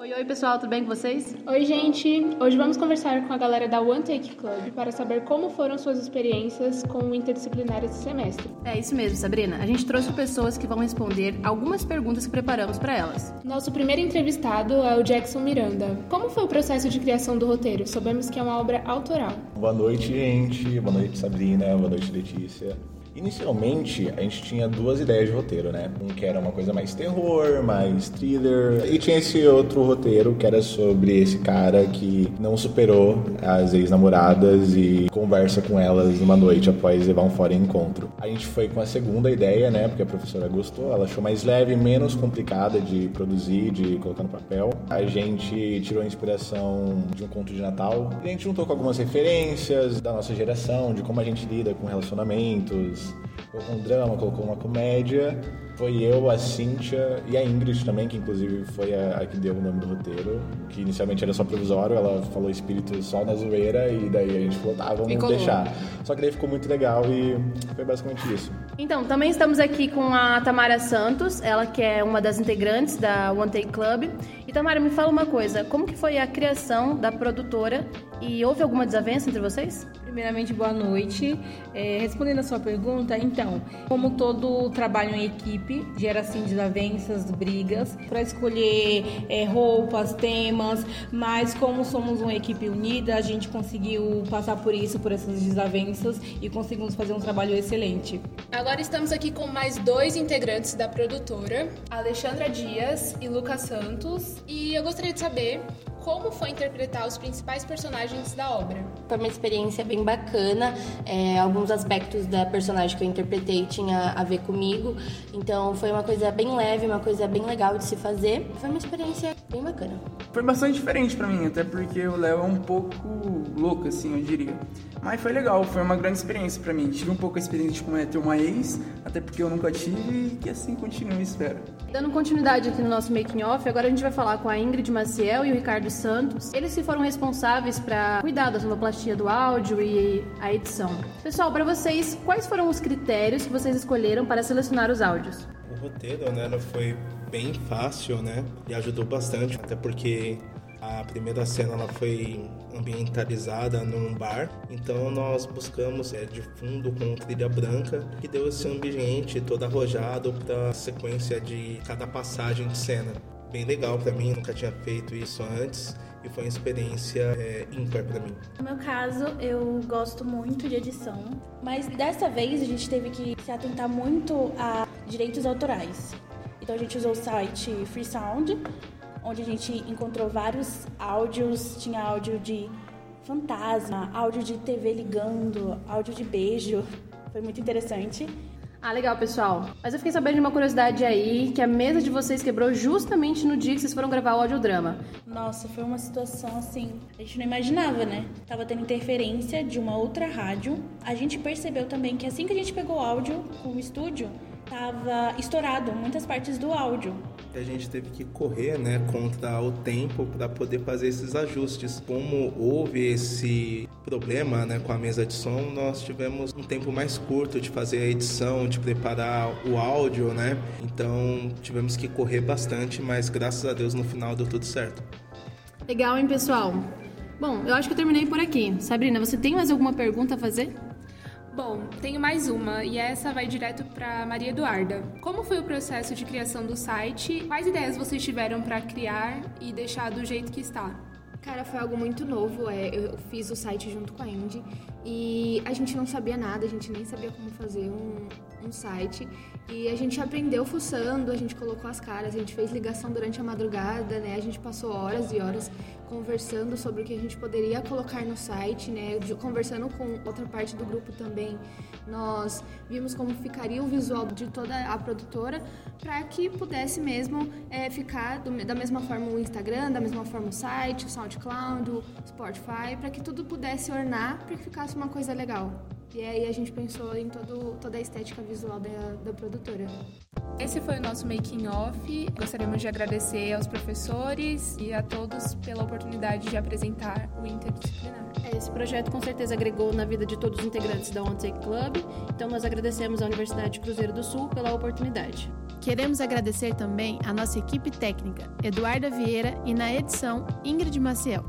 Oi, oi pessoal, tudo bem com vocês? Oi, gente! Hoje vamos conversar com a galera da One Take Club para saber como foram suas experiências com o interdisciplinar esse semestre. É isso mesmo, Sabrina. A gente trouxe pessoas que vão responder algumas perguntas que preparamos para elas. Nosso primeiro entrevistado é o Jackson Miranda. Como foi o processo de criação do roteiro? Sabemos que é uma obra autoral. Boa noite, gente. Boa noite, Sabrina. Boa noite, Letícia. Inicialmente, a gente tinha duas ideias de roteiro, né? Um que era uma coisa mais terror, mais thriller, e tinha esse outro roteiro que era sobre esse cara que não superou as ex-namoradas e conversa com elas uma noite após levar um fora encontro. A gente foi com a segunda ideia, né? Porque a professora gostou, ela achou mais leve, menos complicada de produzir, de colocar no papel. A gente tirou a inspiração de um conto de Natal. A gente juntou com algumas referências da nossa geração, de como a gente lida com relacionamentos, Jesus. Colocou um drama, colocou uma comédia. Foi eu, a Cíntia e a Ingrid também, que inclusive foi a, a, que deu o nome do roteiro, que inicialmente era só provisório, ela falou espírito só na zoeira e daí a gente falou, tá, vamos ficou deixar. Bom. Só que daí ficou muito legal e foi basicamente isso. Então, também estamos aqui com a Tamara Santos, ela que é uma das integrantes da One Take Club. E Tamara, me fala uma coisa, como que foi a criação da produtora e houve alguma desavença entre vocês? Primeiramente, boa noite. É, respondendo a sua pergunta, então, como todo trabalho em equipe, gera assim desavenças, brigas, para escolher é, roupas, temas, mas como somos uma equipe unida, a gente conseguiu passar por isso, por essas desavenças e conseguimos fazer um trabalho excelente. Agora estamos aqui com mais dois integrantes da produtora, Alexandra Dias e Lucas Santos, e eu gostaria de saber como foi interpretar os principais personagens da obra? Foi uma experiência bem bacana. É, alguns aspectos da personagem que eu interpretei tinha a ver comigo. Então foi uma coisa bem leve, uma coisa bem legal de se fazer. Foi uma experiência bem bacana. Foi bastante diferente para mim, até porque o Léo é um pouco louco, assim, eu diria. Mas foi legal, foi uma grande experiência para mim. Tive um pouco a experiência de como é ter uma ex, até porque eu nunca tive e que assim continue, espero. Dando continuidade aqui no nosso making off, agora a gente vai falar com a Ingrid Maciel e o Ricardo Santos. Eles que foram responsáveis para cuidar da sonoplastia do áudio e a edição. Pessoal, para vocês, quais foram os critérios que vocês escolheram para selecionar os áudios? O roteiro, né, foi bem fácil, né, e ajudou bastante, até porque a primeira cena ela foi ambientalizada num bar, então nós buscamos é, de fundo com trilha branca que deu esse ambiente todo arrojado para a sequência de cada passagem de cena. Bem legal para mim, nunca tinha feito isso antes e foi uma experiência é, ímpar para mim. No meu caso, eu gosto muito de edição, mas dessa vez a gente teve que se atentar muito a direitos autorais. Então a gente usou o site Freesound onde a gente encontrou vários áudios, tinha áudio de fantasma, áudio de TV ligando, áudio de beijo. Foi muito interessante. Ah, legal, pessoal. Mas eu fiquei sabendo de uma curiosidade aí, que a mesa de vocês quebrou justamente no dia que vocês foram gravar o audiodrama. Nossa, foi uma situação assim, a gente não imaginava, né? Tava tendo interferência de uma outra rádio. A gente percebeu também que assim que a gente pegou o áudio com o estúdio, tava estourado muitas partes do áudio. A gente teve que correr, né, contra o tempo para poder fazer esses ajustes. Como houve esse problema, né, com a mesa de som, nós tivemos um tempo mais curto de fazer a edição, de preparar o áudio, né? Então tivemos que correr bastante, mas graças a Deus no final deu tudo certo. Legal, hein, pessoal? Bom, eu acho que eu terminei por aqui. Sabrina, você tem mais alguma pergunta a fazer? Bom, tenho mais uma e essa vai direto para Maria Eduarda. Como foi o processo de criação do site? Quais ideias vocês tiveram para criar e deixar do jeito que está? Cara, foi algo muito novo. É, eu fiz o site junto com a Indy e a gente não sabia nada, a gente nem sabia como fazer um, um site. E a gente aprendeu fuçando, a gente colocou as caras, a gente fez ligação durante a madrugada, né? A gente passou horas e horas conversando sobre o que a gente poderia colocar no site, né? Conversando com outra parte do grupo também. Nós vimos como ficaria o visual de toda a produtora para que pudesse mesmo é, ficar do, da mesma forma o Instagram, da mesma forma o site, o SoundCloud, o Spotify, para que tudo pudesse ornar, para que ficasse uma coisa legal. E aí a gente pensou em todo, toda a estética visual da, da produtora. Esse foi o nosso making off. Gostaríamos de agradecer aos professores e a todos pela oportunidade de apresentar o interdisciplinar. É, esse projeto com certeza agregou na vida de todos os integrantes da One Take Club, então nós agradecemos à Universidade Cruzeiro do Sul pela oportunidade. Queremos agradecer também a nossa equipe técnica, Eduarda Vieira, e na edição, Ingrid Maciel.